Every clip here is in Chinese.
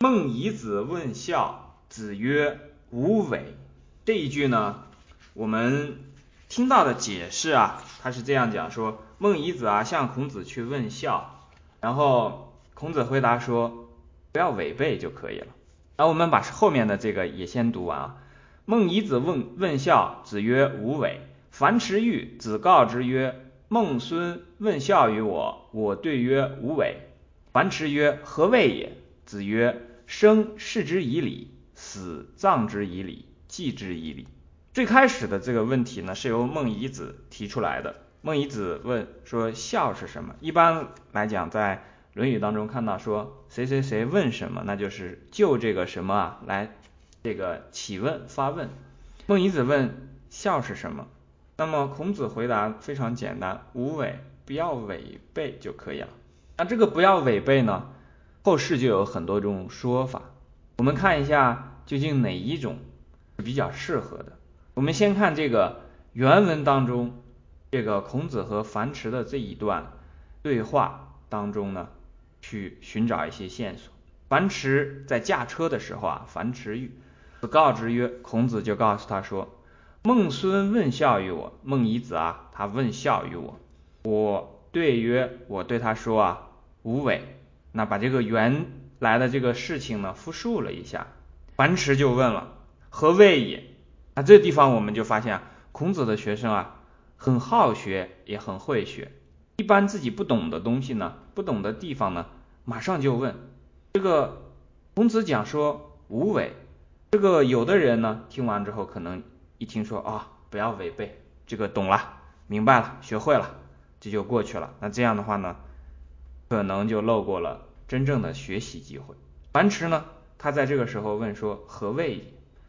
孟夷子问孝，子曰：“无为。”这一句呢，我们听到的解释啊，他是这样讲说：孟夷子啊向孔子去问孝，然后孔子回答说：“不要违背就可以了。”然后我们把后面的这个也先读完啊。孟夷子问问孝，子曰：“无为。”樊迟愈，子告之曰：“孟孙问孝于我，我对曰：无为。”樊迟曰：“何谓也？”子曰：“生视之以礼，死葬之以礼，祭之以礼。”最开始的这个问题呢，是由孟夷子提出来的。孟夷子问说：“孝是什么？”一般来讲，在《论语》当中看到说谁谁谁问什么，那就是就这个什么啊来这个起问发问。孟夷子问孝是什么？那么孔子回答非常简单，无为，不要违背就可以了。那这个不要违背呢，后世就有很多种说法。我们看一下究竟哪一种是比较适合的。我们先看这个原文当中，这个孔子和樊迟的这一段对话当中呢，去寻找一些线索。樊迟在驾车的时候啊，樊迟欲子告之曰，孔子就告诉他说。孟孙问孝于我，孟夷子啊，他问孝于我，我对曰，我对他说啊，无为。那把这个原来的这个事情呢复述了一下。樊迟就问了，何谓也？那这地方我们就发现，孔子的学生啊，很好学，也很会学。一般自己不懂的东西呢，不懂的地方呢，马上就问。这个孔子讲说无为，这个有的人呢，听完之后可能。一听说啊，不要违背，这个懂了，明白了，学会了，这就过去了。那这样的话呢，可能就漏过了真正的学习机会。樊迟呢，他在这个时候问说何谓也？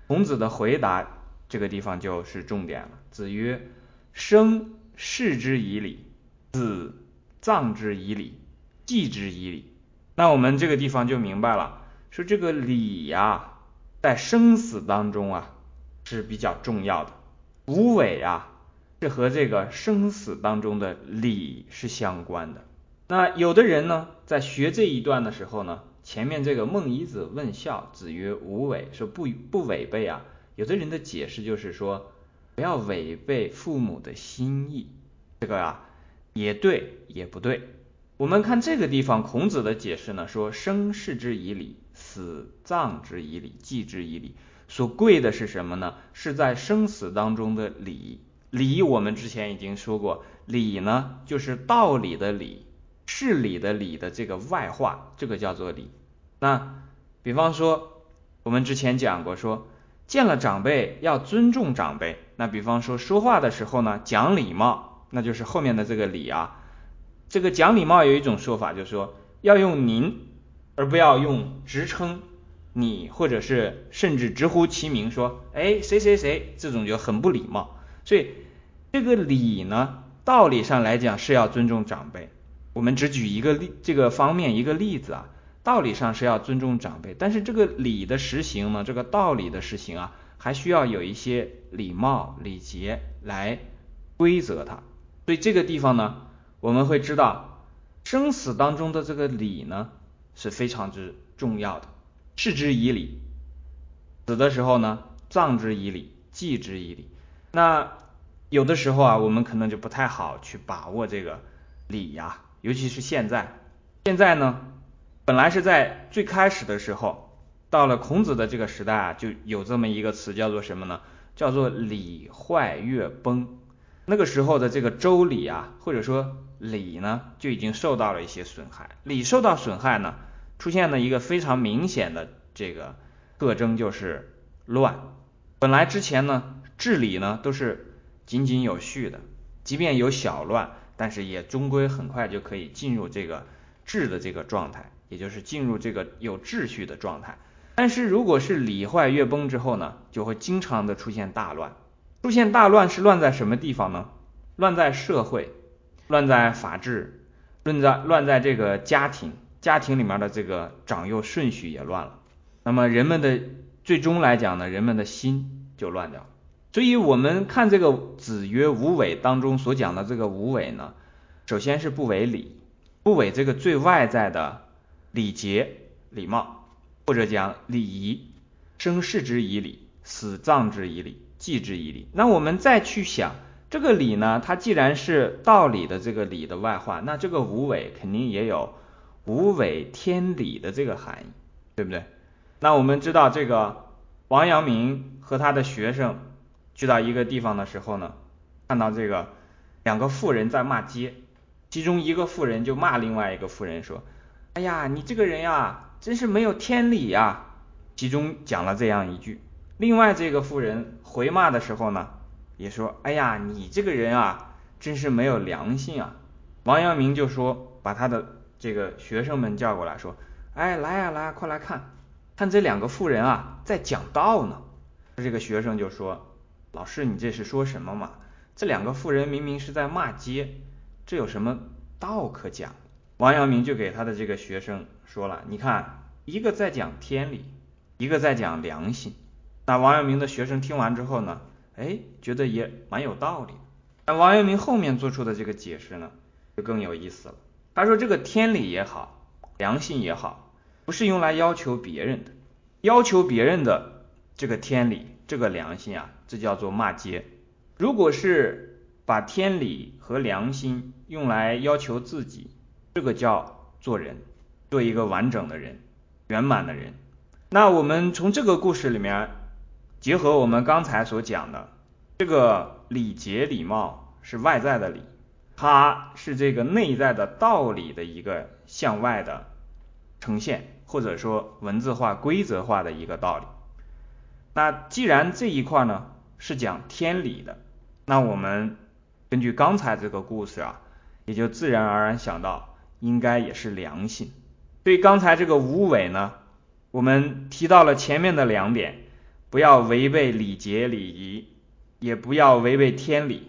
孔子的回答这个地方就是重点了。子曰：生视之以礼，死葬之以礼，祭之以礼。那我们这个地方就明白了，说这个礼呀，在生死当中啊。是比较重要的，无为啊，是和这个生死当中的礼是相关的。那有的人呢，在学这一段的时候呢，前面这个孟夷子问孝，子曰无为，说不不违背啊。有的人的解释就是说，不要违背父母的心意，这个啊也对也不对。我们看这个地方，孔子的解释呢，说生事之以礼，死葬之以礼，祭之以礼。所贵的是什么呢？是在生死当中的礼。礼我们之前已经说过，礼呢就是道理的理，事理的理的这个外化，这个叫做礼。那比方说，我们之前讲过，说见了长辈要尊重长辈。那比方说说话的时候呢，讲礼貌，那就是后面的这个礼啊。这个讲礼貌有一种说法，就是说要用您，而不要用职称。你或者是甚至直呼其名说，哎，谁谁谁，这种就很不礼貌。所以这个礼呢，道理上来讲是要尊重长辈。我们只举一个例，这个方面一个例子啊，道理上是要尊重长辈，但是这个礼的实行呢，这个道理的实行啊，还需要有一些礼貌礼节来规则它。所以这个地方呢，我们会知道生死当中的这个礼呢是非常之重要的。视之以礼，死的时候呢，葬之以礼，祭之以礼。那有的时候啊，我们可能就不太好去把握这个礼呀，尤其是现在。现在呢，本来是在最开始的时候，到了孔子的这个时代啊，就有这么一个词叫做什么呢？叫做礼坏乐崩。那个时候的这个周礼啊，或者说礼呢，就已经受到了一些损害。礼受到损害呢？出现了一个非常明显的这个特征，就是乱。本来之前呢，治理呢都是井井有序的，即便有小乱，但是也终归很快就可以进入这个治的这个状态，也就是进入这个有秩序的状态。但是如果是礼坏乐崩之后呢，就会经常的出现大乱。出现大乱是乱在什么地方呢？乱在社会，乱在法治，乱在乱在这个家庭。家庭里面的这个长幼顺序也乱了，那么人们的最终来讲呢，人们的心就乱掉了。所以，我们看这个“子曰无为”当中所讲的这个“无为”呢，首先是不为礼，不为这个最外在的礼节、礼貌，或者讲礼仪，生事之以礼，死葬之以礼，祭之以礼。那我们再去想这个礼呢，它既然是道理的这个礼的外化，那这个无为肯定也有无为天理的这个含义，对不对？那我们知道这个王阳明和他的学生去到一个地方的时候呢，看到这个两个妇人在骂街，其中一个妇人就骂另外一个妇人说：“哎呀，你这个人呀。”真是没有天理呀！其中讲了这样一句，另外这个妇人回骂的时候呢，也说：“哎呀，你这个人啊，真是没有良心啊！”王阳明就说，把他的这个学生们叫过来说：“哎，来呀来，快来看，看这两个妇人啊，在讲道呢。”这个学生就说：“老师，你这是说什么嘛？这两个妇人明明是在骂街，这有什么道可讲？”王阳明就给他的这个学生说了，你看，一个在讲天理，一个在讲良心。那王阳明的学生听完之后呢，哎，觉得也蛮有道理。那王阳明后面做出的这个解释呢，就更有意思了。他说这个天理也好，良心也好，不是用来要求别人的，要求别人的这个天理、这个良心啊，这叫做骂街。如果是把天理和良心用来要求自己，这个叫做人，做一个完整的人，圆满的人。那我们从这个故事里面，结合我们刚才所讲的，这个礼节礼貌是外在的礼，它是这个内在的道理的一个向外的呈现，或者说文字化、规则化的一个道理。那既然这一块呢是讲天理的，那我们根据刚才这个故事啊，也就自然而然想到。应该也是良心。对刚才这个无为呢，我们提到了前面的两点，不要违背礼节礼仪，也不要违背天理。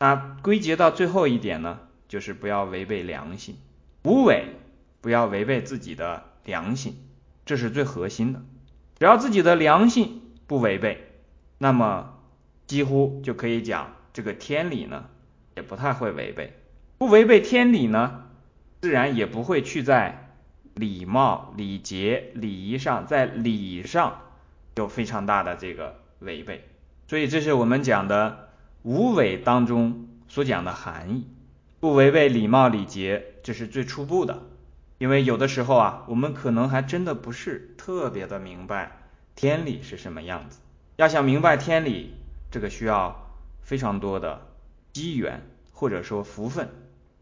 那归结到最后一点呢，就是不要违背良心。无为，不要违背自己的良心，这是最核心的。只要自己的良心不违背，那么几乎就可以讲这个天理呢，也不太会违背。不违背天理呢？自然也不会去在礼貌、礼节、礼仪上，在礼上有非常大的这个违背，所以这是我们讲的无为当中所讲的含义，不违背礼貌礼节，这是最初步的。因为有的时候啊，我们可能还真的不是特别的明白天理是什么样子。要想明白天理，这个需要非常多的机缘或者说福分。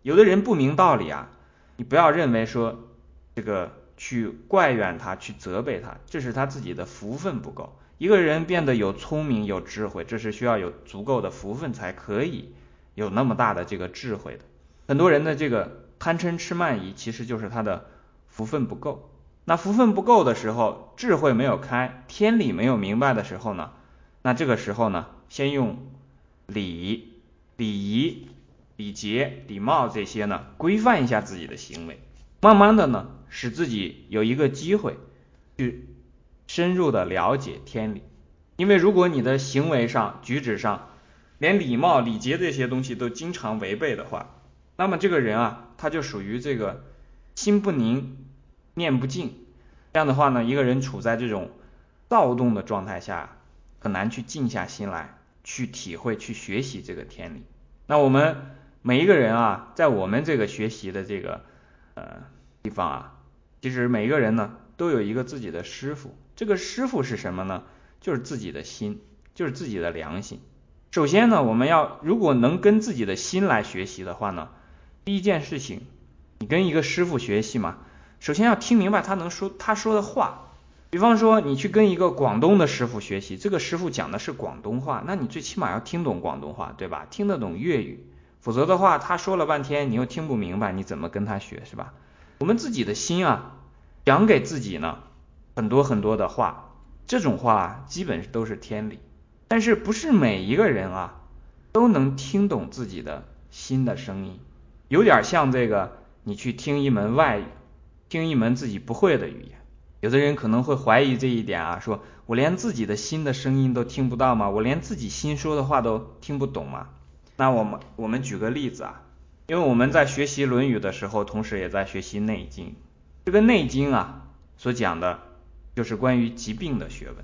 有的人不明道理啊。你不要认为说这个去怪怨他，去责备他，这是他自己的福分不够。一个人变得有聪明、有智慧，这是需要有足够的福分才可以有那么大的这个智慧的。很多人的这个贪嗔痴慢疑，其实就是他的福分不够。那福分不够的时候，智慧没有开，天理没有明白的时候呢，那这个时候呢，先用礼、礼仪。礼节、礼貌这些呢，规范一下自己的行为，慢慢的呢，使自己有一个机会去深入的了解天理。因为如果你的行为上、举止上，连礼貌、礼节这些东西都经常违背的话，那么这个人啊，他就属于这个心不宁、念不静。这样的话呢，一个人处在这种躁动的状态下，很难去静下心来，去体会、去学习这个天理。那我们。每一个人啊，在我们这个学习的这个呃地方啊，其实每一个人呢都有一个自己的师傅。这个师傅是什么呢？就是自己的心，就是自己的良心。首先呢，我们要如果能跟自己的心来学习的话呢，第一件事情，你跟一个师傅学习嘛，首先要听明白他能说他说的话。比方说，你去跟一个广东的师傅学习，这个师傅讲的是广东话，那你最起码要听懂广东话，对吧？听得懂粤语。否则的话，他说了半天，你又听不明白，你怎么跟他学，是吧？我们自己的心啊，讲给自己呢，很多很多的话，这种话基本都是天理。但是不是每一个人啊，都能听懂自己的心的声音，有点像这个，你去听一门外语，听一门自己不会的语言。有的人可能会怀疑这一点啊，说我连自己的心的声音都听不到吗？我连自己心说的话都听不懂吗？那我们我们举个例子啊，因为我们在学习《论语》的时候，同时也在学习《内经》。这个《内经》啊所讲的就是关于疾病的学问，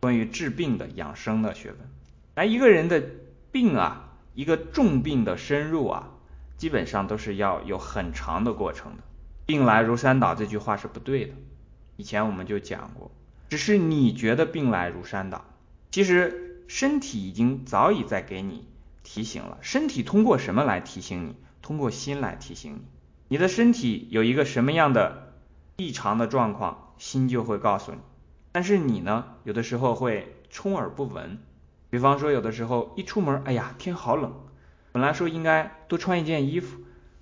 关于治病的养生的学问。而一个人的病啊，一个重病的深入啊，基本上都是要有很长的过程的。病来如山倒这句话是不对的，以前我们就讲过，只是你觉得病来如山倒，其实身体已经早已在给你提醒了。身体通过什么来提醒你？通过心来提醒你。你的身体有一个什么样的异常的状况，心就会告诉你。但是你呢，有的时候会充耳不闻。比方说，有的时候一出门，哎呀，天好冷，本来说应该多穿一件衣服，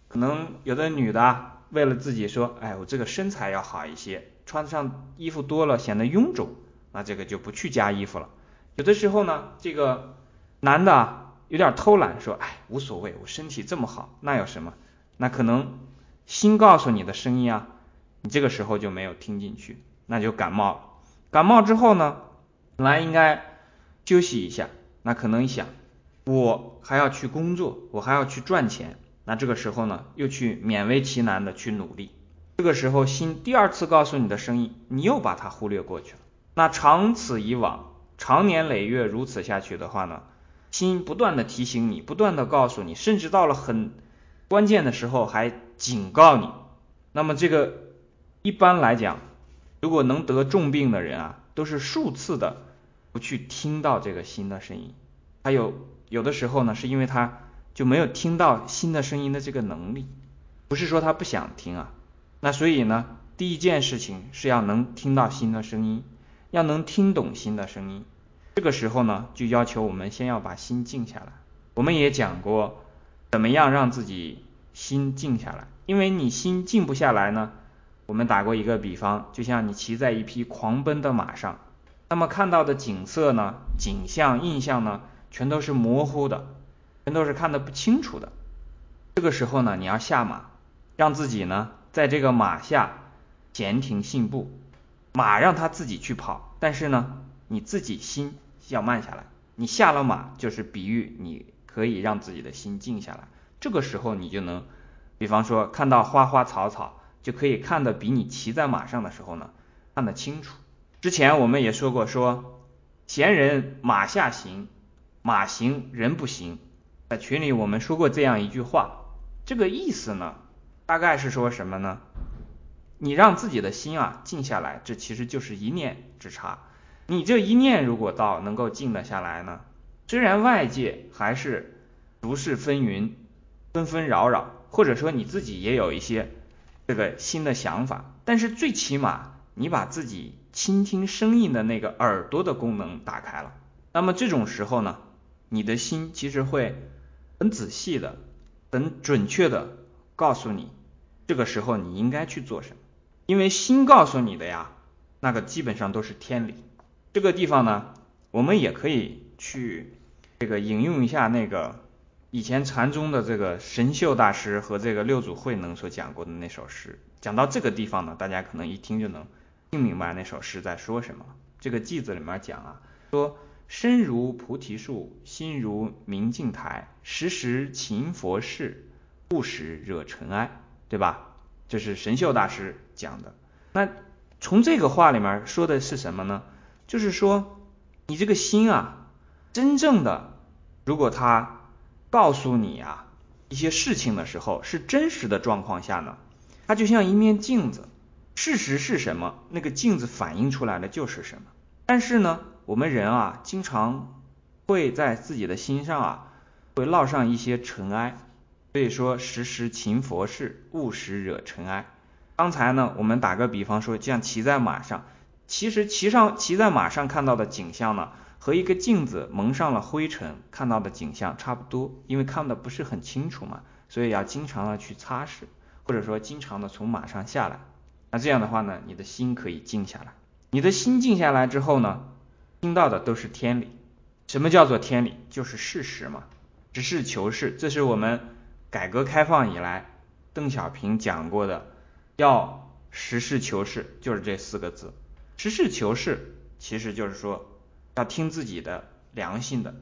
可能有的女的。为了自己说，哎，我这个身材要好一些，穿上衣服多了显得臃肿，那这个就不去加衣服了。有的时候呢，这个男的有点偷懒，说，哎，无所谓，我身体这么好，那有什么？那可能心告诉你的声音啊，你这个时候就没有听进去，那就感冒了。感冒之后呢，本来应该休息一下，那可能想，我还要去工作，我还要去赚钱。那这个时候呢，又去勉为其难的去努力，这个时候心第二次告诉你的声音，你又把它忽略过去了。那长此以往，长年累月如此下去的话呢，心不断的提醒你，不断的告诉你，甚至到了很关键的时候还警告你。那么这个一般来讲，如果能得重病的人啊，都是数次的不去听到这个心的声音，还有有的时候呢，是因为他。就没有听到新的声音的这个能力，不是说他不想听啊。那所以呢，第一件事情是要能听到新的声音，要能听懂新的声音。这个时候呢，就要求我们先要把心静下来。我们也讲过，怎么样让自己心静下来？因为你心静不下来呢，我们打过一个比方，就像你骑在一匹狂奔的马上，那么看到的景色呢、景象、印象呢，全都是模糊的。人都是看得不清楚的，这个时候呢，你要下马，让自己呢在这个马下闲庭信步，马让它自己去跑，但是呢，你自己心要慢下来。你下了马，就是比喻你可以让自己的心静下来。这个时候你就能，比方说看到花花草草，就可以看得比你骑在马上的时候呢看得清楚。之前我们也说过，说闲人马下行，马行人不行。在群里我们说过这样一句话，这个意思呢，大概是说什么呢？你让自己的心啊静下来，这其实就是一念之差。你这一念如果到能够静得下来呢，虽然外界还是俗世纷纭、纷纷扰扰，或者说你自己也有一些这个新的想法，但是最起码你把自己倾听声音的那个耳朵的功能打开了，那么这种时候呢，你的心其实会。很仔细的、很准确的告诉你，这个时候你应该去做什么。因为心告诉你的呀，那个基本上都是天理。这个地方呢，我们也可以去这个引用一下那个以前禅宗的这个神秀大师和这个六祖慧能所讲过的那首诗。讲到这个地方呢，大家可能一听就能听明白那首诗在说什么。这个偈子里面讲啊，说。身如菩提树，心如明镜台，时时勤佛事，不时惹尘埃，对吧？这是神秀大师讲的。那从这个话里面说的是什么呢？就是说，你这个心啊，真正的，如果他告诉你啊一些事情的时候，是真实的状况下呢，它就像一面镜子，事实是什么，那个镜子反映出来的就是什么。但是呢？我们人啊，经常会在自己的心上啊，会落上一些尘埃。所以说，时时勤佛事，勿使惹尘埃。刚才呢，我们打个比方说，像骑在马上，其实骑上骑在马上看到的景象呢，和一个镜子蒙上了灰尘看到的景象差不多，因为看的不是很清楚嘛，所以要经常的去擦拭，或者说经常的从马上下来。那这样的话呢，你的心可以静下来。你的心静下来之后呢？听到的都是天理，什么叫做天理？就是事实嘛，实事求是。这是我们改革开放以来邓小平讲过的，要实事求是，就是这四个字。实事求是，其实就是说要听自己的良心的，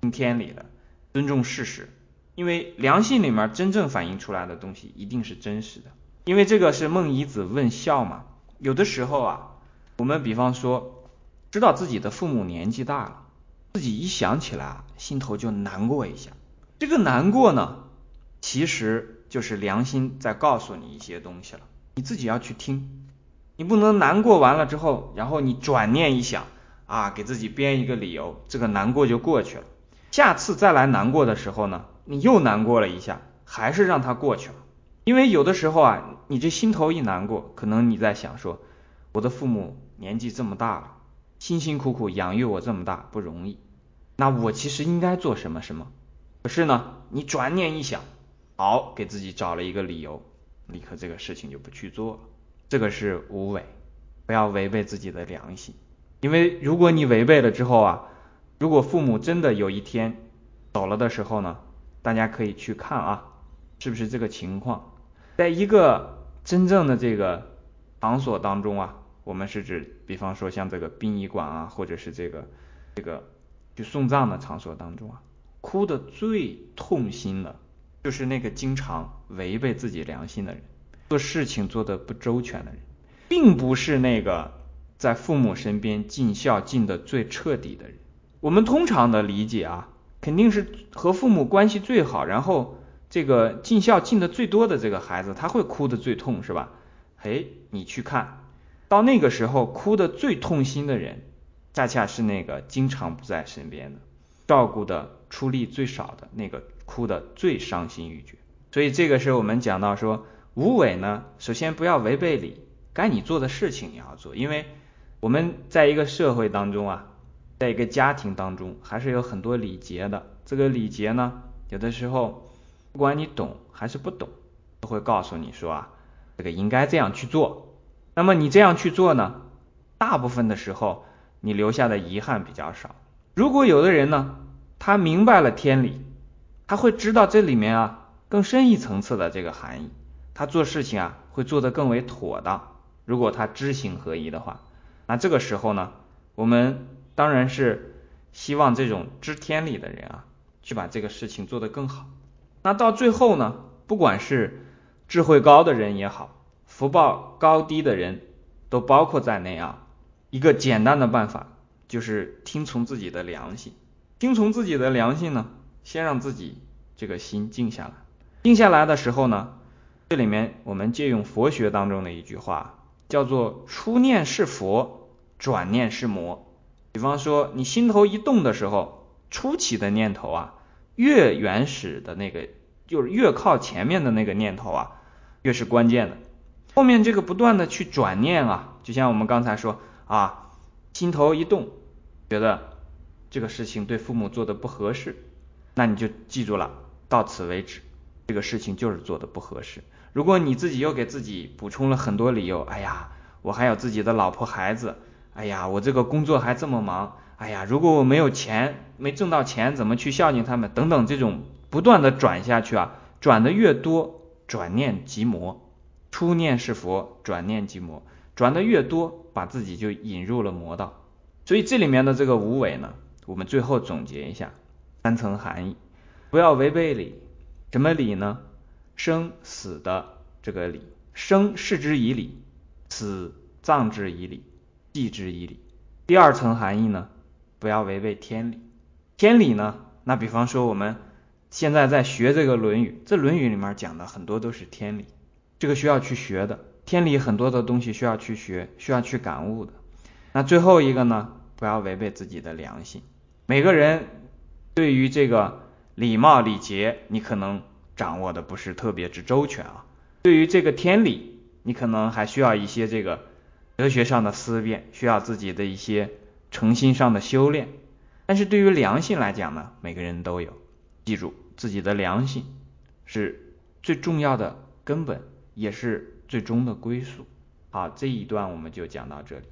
听天理的，尊重事实。因为良心里面真正反映出来的东西一定是真实的。因为这个是孟夷子问孝嘛，有的时候啊。我们比方说，知道自己的父母年纪大了，自己一想起来啊，心头就难过一下。这个难过呢，其实就是良心在告诉你一些东西了，你自己要去听。你不能难过完了之后，然后你转念一想啊，给自己编一个理由，这个难过就过去了。下次再来难过的时候呢，你又难过了一下，还是让它过去了。因为有的时候啊，你这心头一难过，可能你在想说，我的父母年纪这么大了，辛辛苦苦养育我这么大不容易，那我其实应该做什么什么。可是呢，你转念一想，好，给自己找了一个理由，立刻这个事情就不去做了。这个是无为，不要违背自己的良心。因为如果你违背了之后啊，如果父母真的有一天走了的时候呢，大家可以去看啊，是不是这个情况？在一个真正的这个场所当中啊，我们是指，比方说像这个殡仪馆啊，或者是这个这个去送葬的场所当中啊，哭的最痛心的，就是那个经常违背自己良心的人，做事情做的不周全的人，并不是那个在父母身边尽孝尽的最彻底的人。我们通常的理解啊，肯定是和父母关系最好，然后。这个尽孝尽的最多的这个孩子，他会哭的最痛，是吧？哎，你去看到那个时候哭的最痛心的人，恰恰是那个经常不在身边的，照顾的出力最少的那个，哭的最伤心欲绝。所以这个是我们讲到说，无为呢，首先不要违背礼，该你做的事情你要做，因为我们在一个社会当中啊，在一个家庭当中，还是有很多礼节的。这个礼节呢，有的时候。不管你懂还是不懂，都会告诉你说啊，这个应该这样去做。那么你这样去做呢，大部分的时候你留下的遗憾比较少。如果有的人呢，他明白了天理，他会知道这里面啊更深一层次的这个含义，他做事情啊会做得更为妥当。如果他知行合一的话，那这个时候呢，我们当然是希望这种知天理的人啊，去把这个事情做得更好。那到最后呢，不管是智慧高的人也好，福报高低的人都包括在内啊。一个简单的办法就是听从自己的良心，听从自己的良心呢，先让自己这个心静下来。静下来的时候呢，这里面我们借用佛学当中的一句话，叫做“初念是佛，转念是魔”。比方说，你心头一动的时候，初起的念头啊。越原始的那个，就是越靠前面的那个念头啊，越是关键的。后面这个不断的去转念啊，就像我们刚才说啊，心头一动，觉得这个事情对父母做的不合适，那你就记住了，到此为止，这个事情就是做的不合适。如果你自己又给自己补充了很多理由，哎呀，我还有自己的老婆孩子，哎呀，我这个工作还这么忙。哎呀，如果我没有钱，没挣到钱，怎么去孝敬他们？等等，这种不断的转下去啊，转的越多，转念即魔。初念是佛，转念即魔，转的越多，把自己就引入了魔道。所以这里面的这个无为呢，我们最后总结一下三层含义：不要违背理。什么理呢？生死的这个理，生视之以礼，死葬之以礼，祭之以礼。第二层含义呢？不要违背天理，天理呢？那比方说我们现在在学这个《论语》，这《论语》里面讲的很多都是天理，这个需要去学的。天理很多的东西需要去学，需要去感悟的。那最后一个呢？不要违背自己的良心。每个人对于这个礼貌礼节，你可能掌握的不是特别之周全啊。对于这个天理，你可能还需要一些这个哲学上的思辨，需要自己的一些。诚心上的修炼，但是对于良心来讲呢，每个人都有。记住自己的良心是最重要的根本，也是最终的归宿。好，这一段我们就讲到这里。